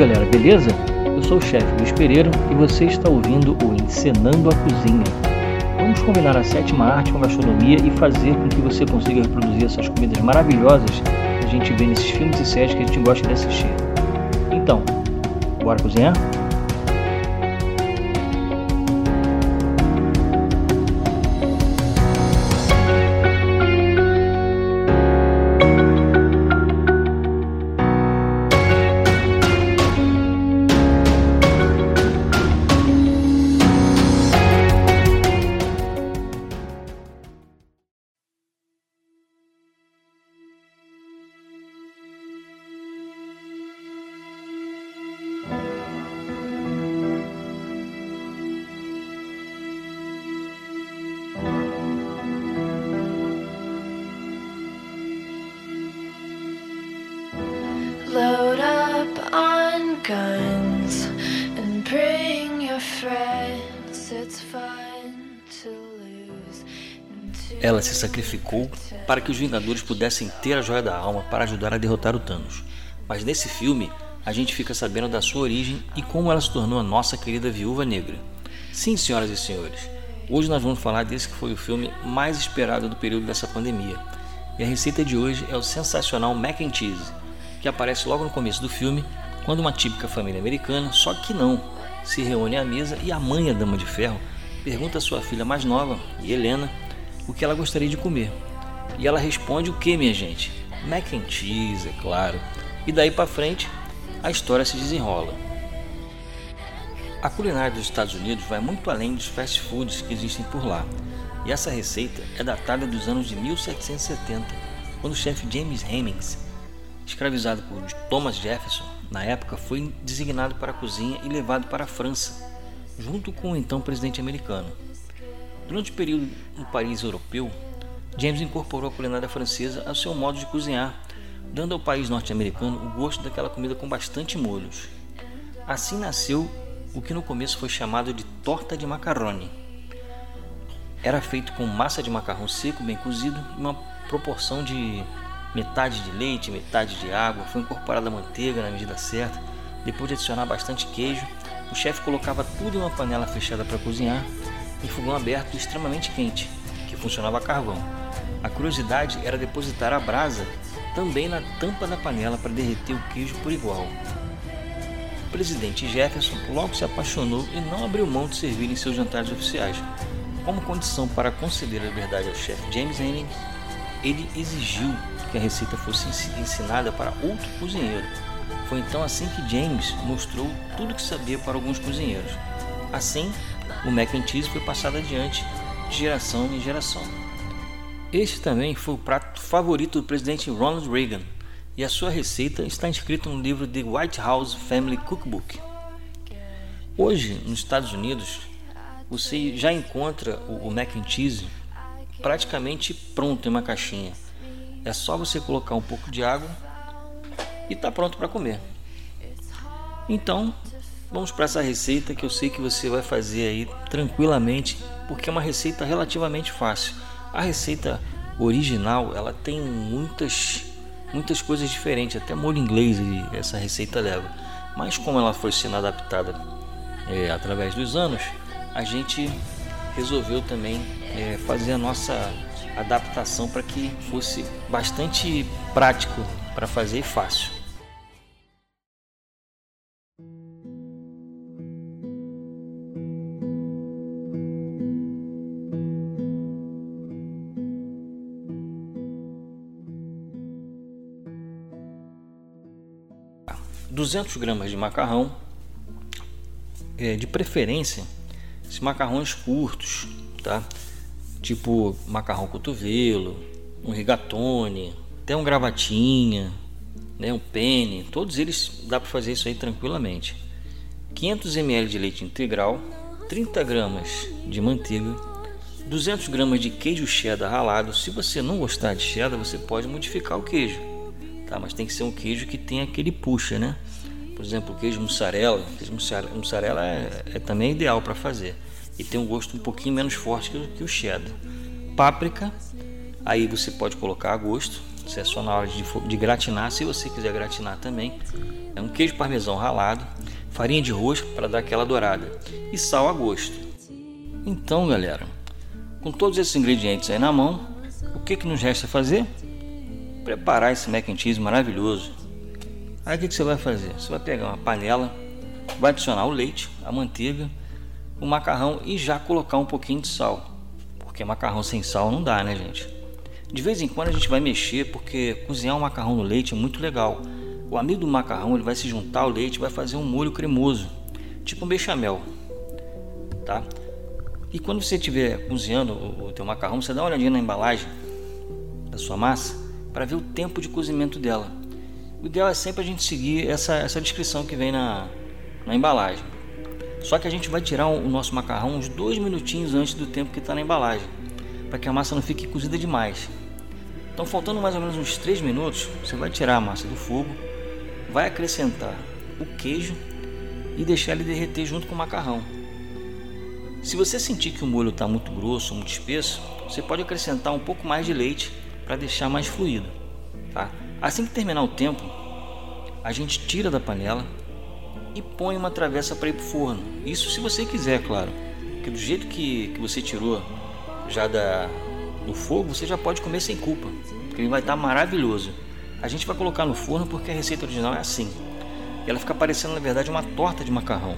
galera, beleza? Eu sou o chefe Luiz Pereira e você está ouvindo o Encenando a Cozinha. Vamos combinar a sétima arte com a gastronomia e fazer com que você consiga reproduzir essas comidas maravilhosas que a gente vê nesses filmes e séries que a gente gosta de assistir. Então, bora cozinhar? Ela se sacrificou para que os Vingadores pudessem ter a Joia da Alma para ajudar a derrotar o Thanos. Mas nesse filme, a gente fica sabendo da sua origem e como ela se tornou a nossa querida Viúva Negra. Sim, senhoras e senhores, hoje nós vamos falar desse que foi o filme mais esperado do período dessa pandemia. E a receita de hoje é o sensacional Mac and Cheese, que aparece logo no começo do filme, quando uma típica família americana, só que não, se reúne à mesa e a mãe, a Dama de Ferro, pergunta à sua filha mais nova, Helena, o que ela gostaria de comer. E ela responde o que, minha gente? Mac and cheese, é claro. E daí para frente, a história se desenrola. A culinária dos Estados Unidos vai muito além dos fast foods que existem por lá. E essa receita é datada dos anos de 1770, quando o chefe James Hemings, escravizado por Thomas Jefferson, na época foi designado para a cozinha e levado para a França, junto com o então presidente americano. Durante o período no país europeu, James incorporou a culinária francesa ao seu modo de cozinhar, dando ao país norte-americano o gosto daquela comida com bastante molhos. Assim nasceu o que no começo foi chamado de torta de macarrone. Era feito com massa de macarrão seco bem cozido e uma proporção de metade de leite, metade de água. Foi incorporada a manteiga na medida certa. Depois de adicionar bastante queijo, o chefe colocava tudo em uma panela fechada para cozinhar em fogão aberto extremamente quente, que funcionava a carvão. A curiosidade era depositar a brasa também na tampa da panela para derreter o queijo por igual. O presidente Jefferson logo se apaixonou e não abriu mão de servir em seus jantares oficiais. Como condição para conceder a liberdade ao chefe James Henning, ele exigiu que a receita fosse ensinada para outro cozinheiro. Foi então assim que James mostrou tudo que sabia para alguns cozinheiros. Assim, o mac and cheese foi passado adiante de geração em geração. Este também foi o prato favorito do presidente Ronald Reagan e a sua receita está inscrita no livro The White House Family Cookbook. Hoje, nos Estados Unidos, você já encontra o mac and cheese praticamente pronto em uma caixinha. É só você colocar um pouco de água e está pronto para comer. Então, vamos para essa receita que eu sei que você vai fazer aí tranquilamente, porque é uma receita relativamente fácil. A receita original, ela tem muitas muitas coisas diferentes, até molho inglês essa receita leva. Mas como ela foi sendo adaptada é, através dos anos, a gente resolveu também é, fazer a nossa adaptação para que fosse bastante prático para fazer e fácil. Duzentos gramas de macarrão, é, de preferência, esses macarrões curtos, tá? Tipo macarrão cotovelo, um rigatone, até um gravatinha, né, um penne, todos eles dá para fazer isso aí tranquilamente. 500 ml de leite integral, 30 gramas de manteiga, 200 gramas de queijo cheddar ralado. Se você não gostar de cheddar, você pode modificar o queijo, tá? Mas tem que ser um queijo que tenha aquele puxa, né? Por exemplo, o queijo mussarela, queijo mussarela é, é também ideal para fazer e tem um gosto um pouquinho menos forte que, o cheddar. Páprica, aí você pode colocar a gosto, Isso é só na hora de, de gratinar, se você quiser gratinar também. É um queijo parmesão ralado, farinha de rosca para dar aquela dourada e sal a gosto. Então, galera, com todos esses ingredientes aí na mão, o que, que nos resta fazer? Preparar esse mac and cheese maravilhoso. Aí o que, que você vai fazer? Você vai pegar uma panela, vai adicionar o leite, a manteiga, o macarrão e já colocar um pouquinho de sal. Porque macarrão sem sal não dá, né, gente? De vez em quando a gente vai mexer porque cozinhar um macarrão no leite é muito legal. O amigo do macarrão ele vai se juntar ao leite e vai fazer um molho cremoso, tipo um bechamel, tá? E quando você estiver cozinhando o teu macarrão, você dá uma olhadinha na embalagem da sua massa para ver o tempo de cozimento dela. O ideal é sempre a gente seguir essa, essa descrição que vem na, na embalagem. Só que a gente vai tirar o nosso macarrão uns dois minutinhos antes do tempo que está na embalagem, para que a massa não fique cozida demais. Então, faltando mais ou menos uns 3 minutos, você vai tirar a massa do fogo, vai acrescentar o queijo e deixar ele derreter junto com o macarrão. Se você sentir que o molho está muito grosso, muito espesso, você pode acrescentar um pouco mais de leite para deixar mais fluido. Tá? Assim que terminar o tempo, a gente tira da panela e põe uma travessa para ir para o forno. Isso se você quiser, claro. Porque do jeito que, que você tirou já da, do fogo, você já pode comer sem culpa. Porque ele vai estar tá maravilhoso. A gente vai colocar no forno porque a receita original é assim. E ela fica parecendo na verdade uma torta de macarrão.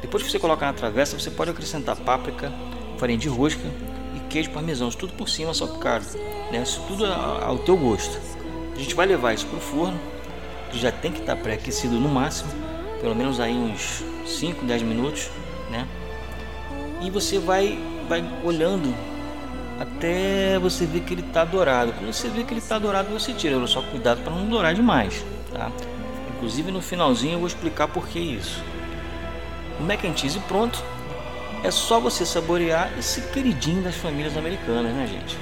Depois que você colocar na travessa, você pode acrescentar páprica, farinha de rosca e queijo parmesão, isso tudo por cima salpicado, né? Isso tudo ao teu gosto. A gente vai levar isso para o forno, que já tem que estar tá pré-aquecido no máximo, pelo menos aí uns 5, 10 minutos, né? E você vai, vai olhando até você ver que ele está dourado. Quando você vê que ele está dourado, você tira. Só cuidado para não dourar demais, tá? Inclusive no finalzinho eu vou explicar por que isso. O mac and cheese pronto. É só você saborear esse queridinho das famílias americanas, né, gente?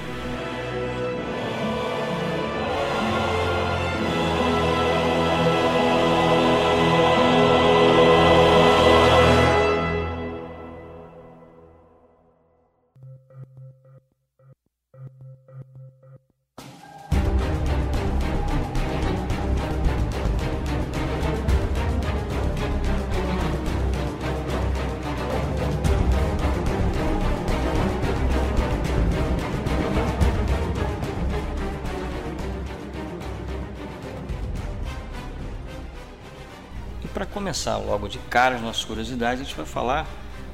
Começar logo de cara as nossas curiosidades, a gente vai falar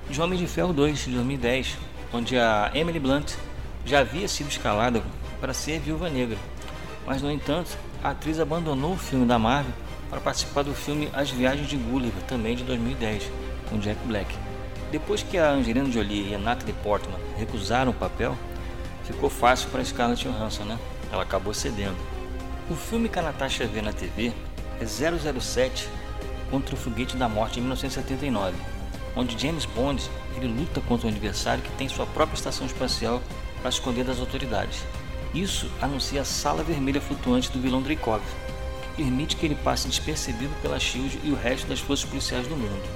de Homem de Ferro 2 de 2010, onde a Emily Blunt já havia sido escalada para ser Viúva Negra. Mas, no entanto, a atriz abandonou o filme da Marvel para participar do filme As Viagens de Gulliver, também de 2010, com Jack Black. Depois que a Angelina Jolie e a Natalie Portman recusaram o papel, ficou fácil para Scarlett Johansson, né? Ela acabou cedendo. O filme que a Natasha vê na TV é 007 contra o Foguete da Morte em 1979, onde James Bond ele luta contra um adversário que tem sua própria estação espacial para esconder das autoridades. Isso anuncia a sala vermelha flutuante do vilão Dreykov, que permite que ele passe despercebido pela SHIELD e o resto das forças policiais do mundo.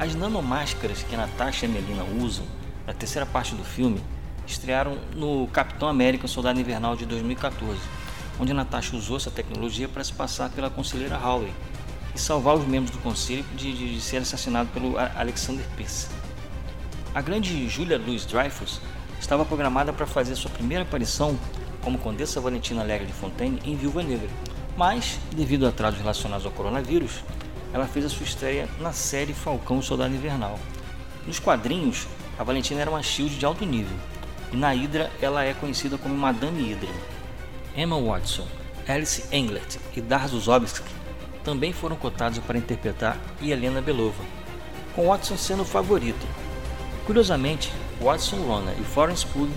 As nanomáscaras que Natasha e Melina usam na terceira parte do filme estrearam no Capitão América Soldado Invernal de 2014, onde Natasha usou essa tecnologia para se passar pela conselheira Howley e salvar os membros do conselho de, de, de ser assassinado pelo Alexander Pierce. A grande Julia Louis Dreyfus estava programada para fazer sua primeira aparição como Condessa Valentina Alegre de Fontaine em Viúva Negra, mas, devido a atrasos relacionados ao coronavírus, ela fez a sua estreia na série Falcão Soldado Invernal. Nos quadrinhos, a Valentina era uma shield de alto nível, e na Hydra ela é conhecida como Madame Hydra. Emma Watson, Alice Englert e Darzu Zobski também foram cotados para interpretar Helena Belova, com Watson sendo o favorito. Curiosamente, Watson Rona e Florence Pugh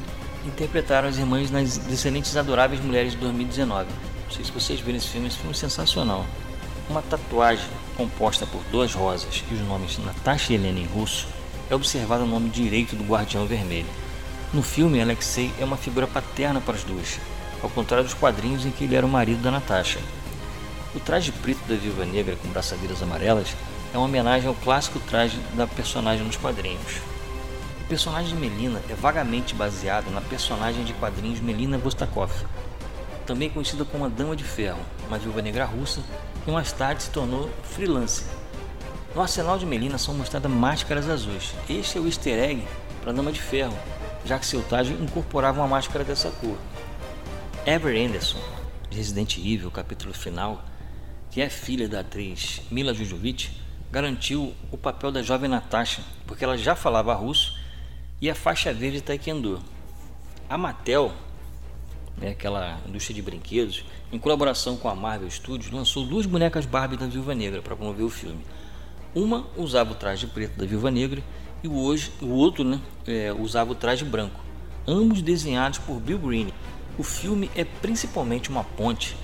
interpretaram as irmãs nas Excelentes e Adoráveis Mulheres de 2019. Não sei se vocês viram esse filme, esse filme é sensacional. Uma tatuagem composta por duas rosas e os nomes Natasha e Helena em russo é observada no nome direito do Guardião Vermelho. No filme, Alexei é uma figura paterna para as duas, ao contrário dos quadrinhos em que ele era o marido da Natasha. O traje preto da Viúva Negra com braçadeiras amarelas é uma homenagem ao clássico traje da personagem nos quadrinhos. O personagem de Melina é vagamente baseado na personagem de quadrinhos Melina Vostokov. também conhecida como a Dama de Ferro, uma viúva negra russa que mais tarde se tornou freelancer. No arsenal de Melina são mostradas máscaras azuis. Este é o easter egg para a Dama de Ferro, já que seu traje incorporava uma máscara dessa cor. Ever Anderson, de Resident Evil, capítulo final, que é filha da atriz Mila Jovovich, garantiu o papel da jovem Natasha, porque ela já falava russo e a faixa verde taekwondo. A Mattel, né, aquela indústria de brinquedos, em colaboração com a Marvel Studios, lançou duas bonecas Barbie da Viúva Negra para promover o filme. Uma usava o traje preto da Viúva Negra e hoje, o outro né, é, usava o traje branco, ambos desenhados por Bill Green. O filme é principalmente uma ponte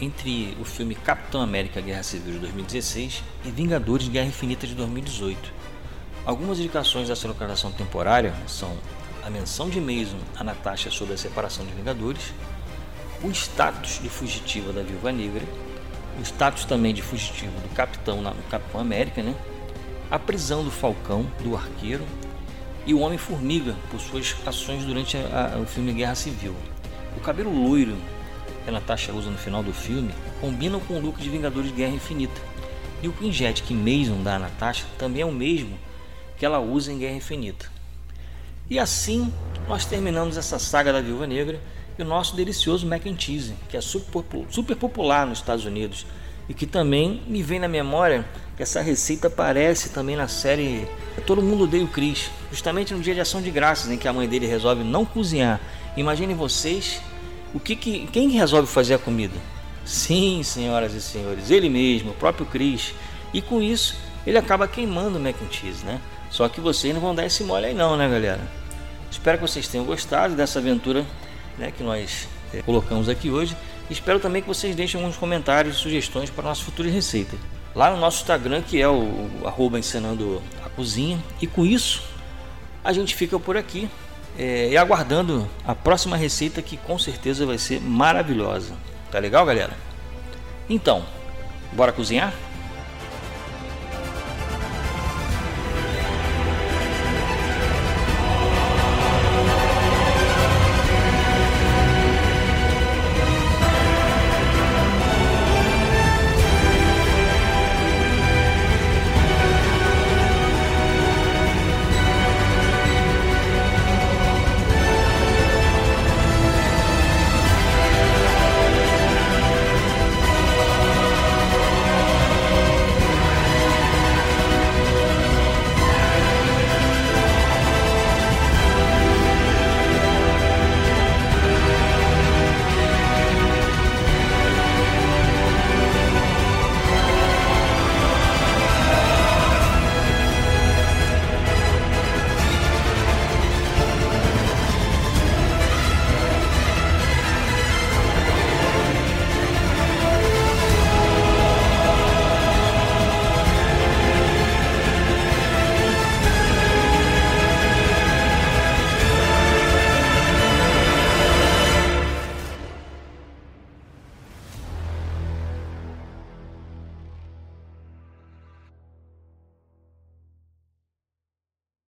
entre o filme Capitão América Guerra Civil de 2016 e Vingadores Guerra Infinita de 2018. Algumas indicações dessa localização temporária são a menção de Mason a Natasha sobre a separação de Vingadores, o status de fugitiva da Viúva Negra, o status também de fugitivo do Capitão Capitão América, né? a prisão do Falcão, do Arqueiro, e o Homem-Formiga por suas ações durante a, a, o filme Guerra Civil. O cabelo loiro que a Natasha usa no final do filme combinam com o look de Vingadores de Guerra Infinita. E o Quinjet que Mason dá a Natasha também é o mesmo que ela usa em Guerra Infinita. E assim nós terminamos essa saga da Viúva Negra e o nosso delicioso mac and cheese, que é super, popular nos Estados Unidos e que também me vem na memória que essa receita aparece também na série Todo Mundo Odeia o Chris, justamente no dia de ação de graças em que a mãe dele resolve não cozinhar. Imaginem vocês o que, que quem resolve fazer a comida? Sim, senhoras e senhores, ele mesmo, o próprio Chris. E com isso, ele acaba queimando o mac and cheese, né? Só que vocês não vão dar esse mole aí não, né, galera? Espero que vocês tenham gostado dessa aventura né, que nós é, colocamos aqui hoje. Espero também que vocês deixem alguns comentários e sugestões para a nossa futura receita. Lá no nosso Instagram, que é o, o arroba a cozinha. E com isso, a gente fica por aqui é, e aguardando a próxima receita que com certeza vai ser maravilhosa. Tá legal, galera? Então, bora cozinhar?